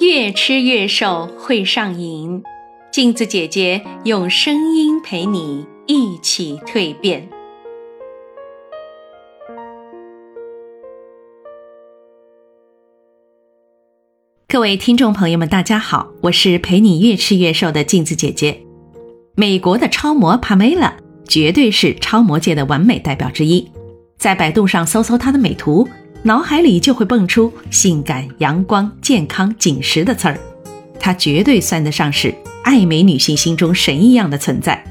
越吃越瘦会上瘾，镜子姐姐用声音陪你一起蜕变。各位听众朋友们，大家好，我是陪你越吃越瘦的镜子姐姐。美国的超模帕梅拉绝对是超模界的完美代表之一，在百度上搜搜她的美图。脑海里就会蹦出性感、阳光、健康、紧实的词儿，她绝对算得上是爱美女性心中神一样的存在。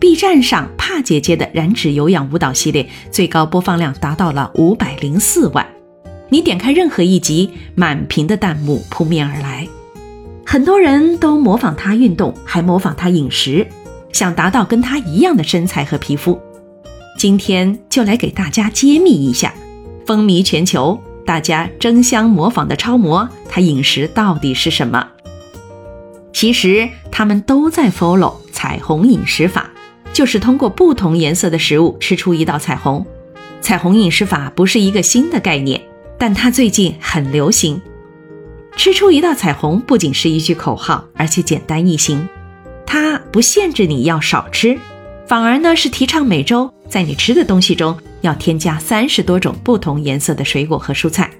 B 站上帕姐姐的燃脂有氧舞蹈系列最高播放量达到了五百零四万，你点开任何一集，满屏的弹幕扑面而来，很多人都模仿她运动，还模仿她饮食，想达到跟她一样的身材和皮肤。今天就来给大家揭秘一下。风靡全球，大家争相模仿的超模，她饮食到底是什么？其实他们都在 follow 彩虹饮食法，就是通过不同颜色的食物吃出一道彩虹。彩虹饮食法不是一个新的概念，但它最近很流行。吃出一道彩虹不仅是一句口号，而且简单易行。它不限制你要少吃，反而呢是提倡每周在你吃的东西中。要添加三十多种不同颜色的水果和蔬菜，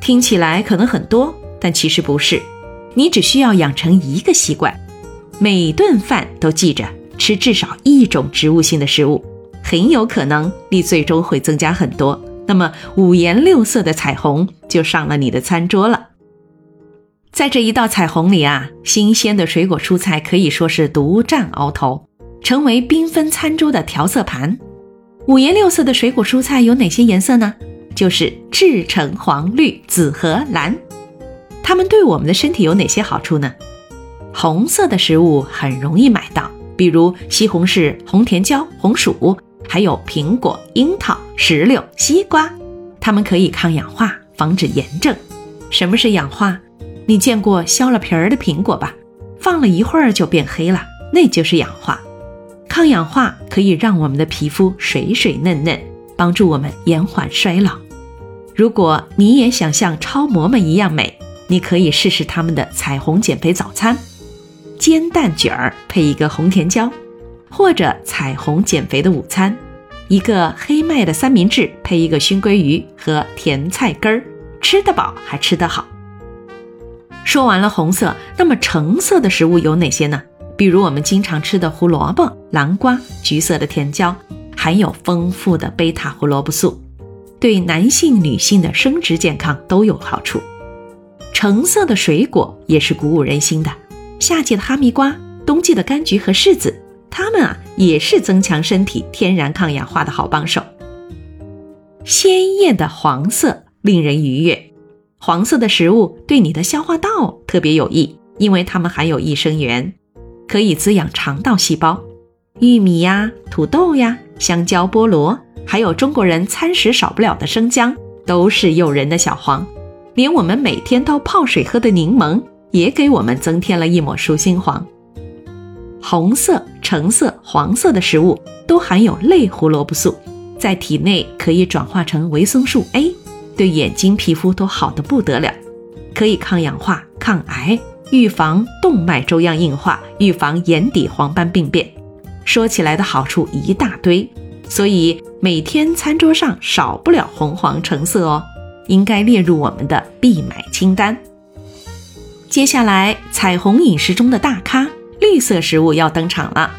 听起来可能很多，但其实不是。你只需要养成一个习惯，每顿饭都记着吃至少一种植物性的食物，很有可能你最终会增加很多。那么五颜六色的彩虹就上了你的餐桌了。在这一道彩虹里啊，新鲜的水果蔬菜可以说是独占鳌头，成为缤纷餐桌的调色盘。五颜六色的水果蔬菜有哪些颜色呢？就是赤橙黄绿紫和蓝。它们对我们的身体有哪些好处呢？红色的食物很容易买到，比如西红柿、红甜椒、红薯，还有苹果、樱桃、石榴、西瓜。它们可以抗氧化，防止炎症。什么是氧化？你见过削了皮儿的苹果吧？放了一会儿就变黑了，那就是氧化。抗氧化可以让我们的皮肤水水嫩嫩，帮助我们延缓衰老。如果你也想像超模们一样美，你可以试试他们的彩虹减肥早餐：煎蛋卷儿配一个红甜椒，或者彩虹减肥的午餐，一个黑麦的三明治配一个熏鲑鱼和甜菜根儿，吃得饱还吃得好。说完了红色，那么橙色的食物有哪些呢？比如我们经常吃的胡萝卜、南瓜、橘色的甜椒，含有丰富的贝塔胡萝卜素，对男性、女性的生殖健康都有好处。橙色的水果也是鼓舞人心的，夏季的哈密瓜、冬季的柑橘和柿子，它们啊也是增强身体天然抗氧化的好帮手。鲜艳的黄色令人愉悦，黄色的食物对你的消化道特别有益，因为它们含有益生元。可以滋养肠道细胞，玉米呀、土豆呀、香蕉、菠萝，还有中国人餐食少不了的生姜，都是诱人的小黄。连我们每天都泡水喝的柠檬，也给我们增添了一抹舒心黄。红色、橙色、黄色的食物都含有类胡萝卜素，在体内可以转化成维生素 A，对眼睛、皮肤都好的不得了，可以抗氧化、抗癌。预防动脉粥样硬化，预防眼底黄斑病变，说起来的好处一大堆，所以每天餐桌上少不了红黄橙色哦，应该列入我们的必买清单。接下来，彩虹饮食中的大咖绿色食物要登场了，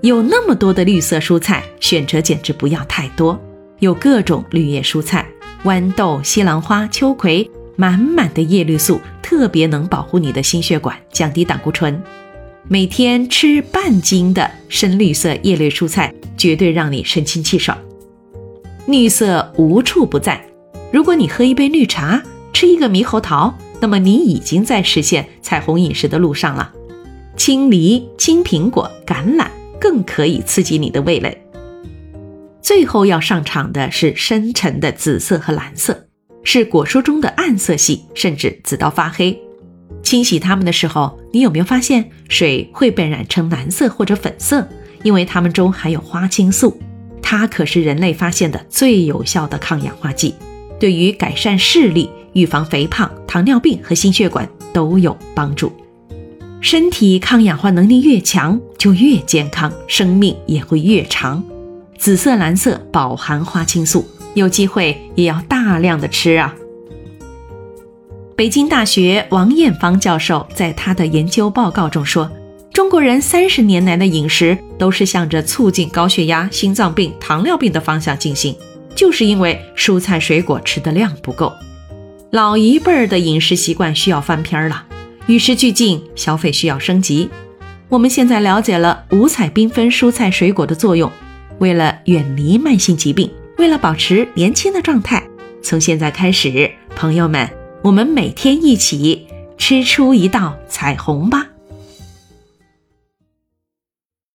有那么多的绿色蔬菜，选择简直不要太多，有各种绿叶蔬菜，豌豆、西兰花、秋葵。满满的叶绿素特别能保护你的心血管，降低胆固醇。每天吃半斤的深绿色叶类蔬菜，绝对让你神清气爽。绿色无处不在。如果你喝一杯绿茶，吃一个猕猴桃，那么你已经在实现彩虹饮食的路上了。青梨、青苹果、橄榄更可以刺激你的味蕾。最后要上场的是深沉的紫色和蓝色。是果蔬中的暗色系，甚至紫到发黑。清洗它们的时候，你有没有发现水会被染成蓝色或者粉色？因为它们中含有花青素，它可是人类发现的最有效的抗氧化剂，对于改善视力、预防肥胖、糖尿病和心血管都有帮助。身体抗氧化能力越强，就越健康，生命也会越长。紫色、蓝色饱含花青素，有机会也要大量的吃啊。北京大学王艳芳教授在他的研究报告中说，中国人三十年来的饮食都是向着促进高血压、心脏病、糖尿病的方向进行，就是因为蔬菜水果吃的量不够。老一辈儿的饮食习惯需要翻篇了，与时俱进，消费需要升级。我们现在了解了五彩缤纷蔬菜水果的作用，为了远离慢性疾病，为了保持年轻的状态，从现在开始，朋友们。我们每天一起吃出一道彩虹吧。